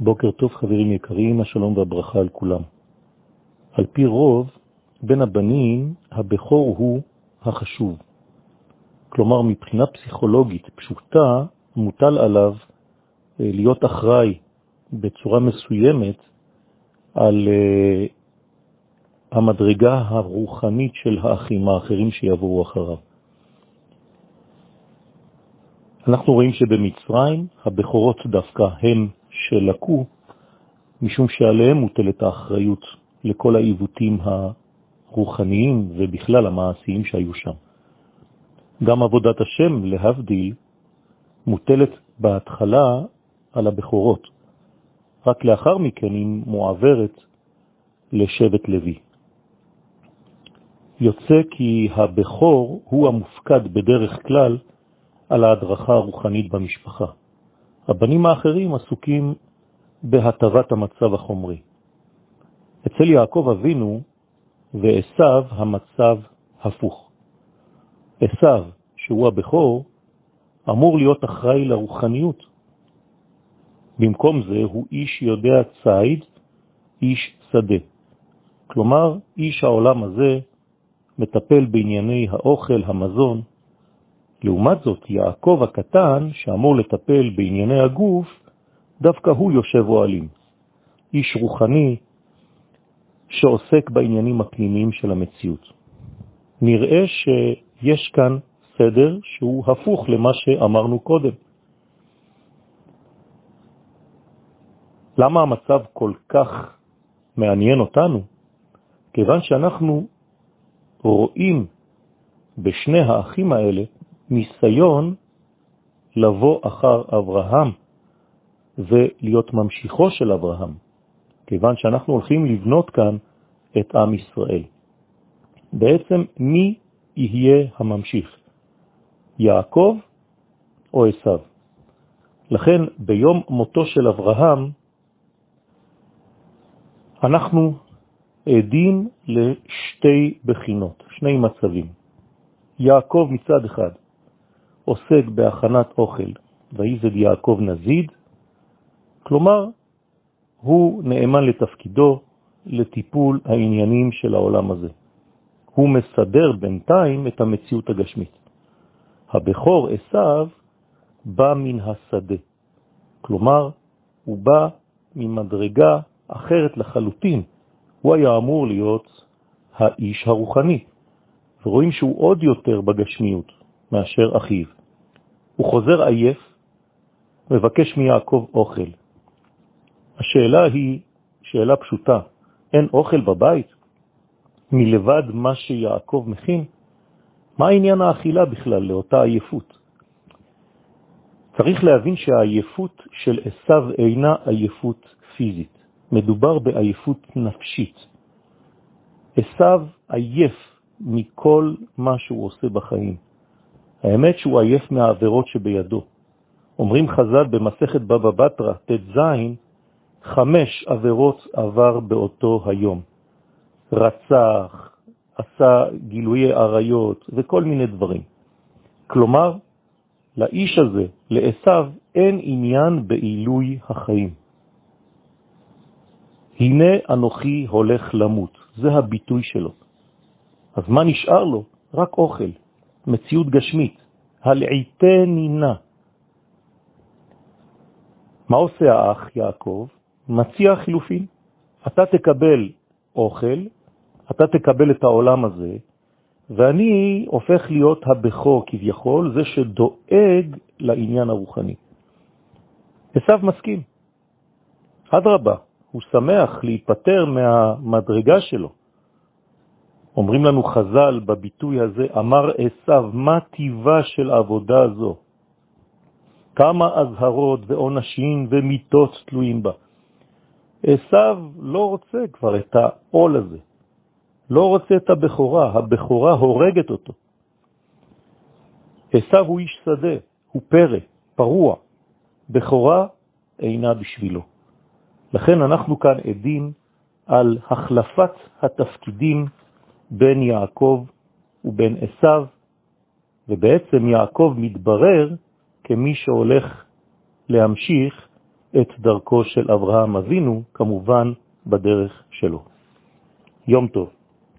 בוקר טוב חברים יקרים, השלום והברכה על כולם. על פי רוב, בין הבנים, הבכור הוא החשוב. כלומר, מבחינה פסיכולוגית פשוטה, מוטל עליו אה, להיות אחראי בצורה מסוימת על אה, המדרגה הרוחנית של האחים האחרים שיבואו אחריו. אנחנו רואים שבמצרים הבכורות דווקא הם שלקו, משום שעליהם מוטלת האחריות לכל העיוותים הרוחניים ובכלל המעשיים שהיו שם. גם עבודת השם, להבדיל, מוטלת בהתחלה על הבכורות, רק לאחר מכן היא מועברת לשבט לוי. יוצא כי הבכור הוא המופקד בדרך כלל על ההדרכה הרוחנית במשפחה. הבנים האחרים עסוקים בהטבת המצב החומרי. אצל יעקב אבינו ועשיו המצב הפוך. עשיו, שהוא הבכור, אמור להיות אחראי לרוחניות. במקום זה הוא איש יודע ציד, איש שדה. כלומר, איש העולם הזה מטפל בענייני האוכל, המזון, לעומת זאת, יעקב הקטן, שאמור לטפל בענייני הגוף, דווקא הוא יושב אוהלים. איש רוחני שעוסק בעניינים הפנימיים של המציאות. נראה שיש כאן סדר שהוא הפוך למה שאמרנו קודם. למה המצב כל כך מעניין אותנו? כיוון שאנחנו רואים בשני האחים האלה ניסיון לבוא אחר אברהם ולהיות ממשיכו של אברהם, כיוון שאנחנו הולכים לבנות כאן את עם ישראל. בעצם מי יהיה הממשיך, יעקב או עשיו? לכן ביום מותו של אברהם אנחנו עדים לשתי בחינות, שני מצבים. יעקב מצד אחד עוסק בהכנת אוכל, ויזד יעקב נזיד, כלומר, הוא נאמן לתפקידו לטיפול העניינים של העולם הזה. הוא מסדר בינתיים את המציאות הגשמית. הבכור עשיו בא מן השדה, כלומר, הוא בא ממדרגה אחרת לחלוטין. הוא היה אמור להיות האיש הרוחני, ורואים שהוא עוד יותר בגשמיות מאשר אחיו. הוא חוזר עייף, מבקש מיעקב אוכל. השאלה היא שאלה פשוטה, אין אוכל בבית? מלבד מה שיעקב מכין? מה העניין האכילה בכלל לאותה עייפות? צריך להבין שהעייפות של עשיו אינה עייפות פיזית, מדובר בעייפות נפשית. עשיו עייף מכל מה שהוא עושה בחיים. האמת שהוא עייף מהעבירות שבידו. אומרים חז"ל במסכת בבא בתרא, ט"ז, חמש עבירות עבר באותו היום. רצח, עשה גילויי עריות וכל מיני דברים. כלומר, לאיש הזה, לעשיו, אין עניין בעילוי החיים. הנה אנוכי הולך למות, זה הביטוי שלו. אז מה נשאר לו? רק אוכל. מציאות גשמית, הלעיתי נינה. מה עושה האח יעקב? מציע חילופין. אתה תקבל אוכל, אתה תקבל את העולם הזה, ואני הופך להיות הבכור כביכול, זה שדואג לעניין הרוחני. עשיו מסכים. אדרבה, הוא שמח להיפטר מהמדרגה שלו. אומרים לנו חז"ל בביטוי הזה, אמר עשיו, מה טיבה של עבודה זו? כמה אזהרות ועונשים ומיטות תלויים בה. עשיו לא רוצה כבר את העול הזה, לא רוצה את הבכורה, הבכורה הורגת אותו. עשיו הוא איש שדה, הוא פרא, פרוע, בכורה אינה בשבילו. לכן אנחנו כאן עדים על החלפת התפקידים בין יעקב ובין עשיו, ובעצם יעקב מתברר כמי שהולך להמשיך את דרכו של אברהם אבינו, כמובן בדרך שלו. יום טוב.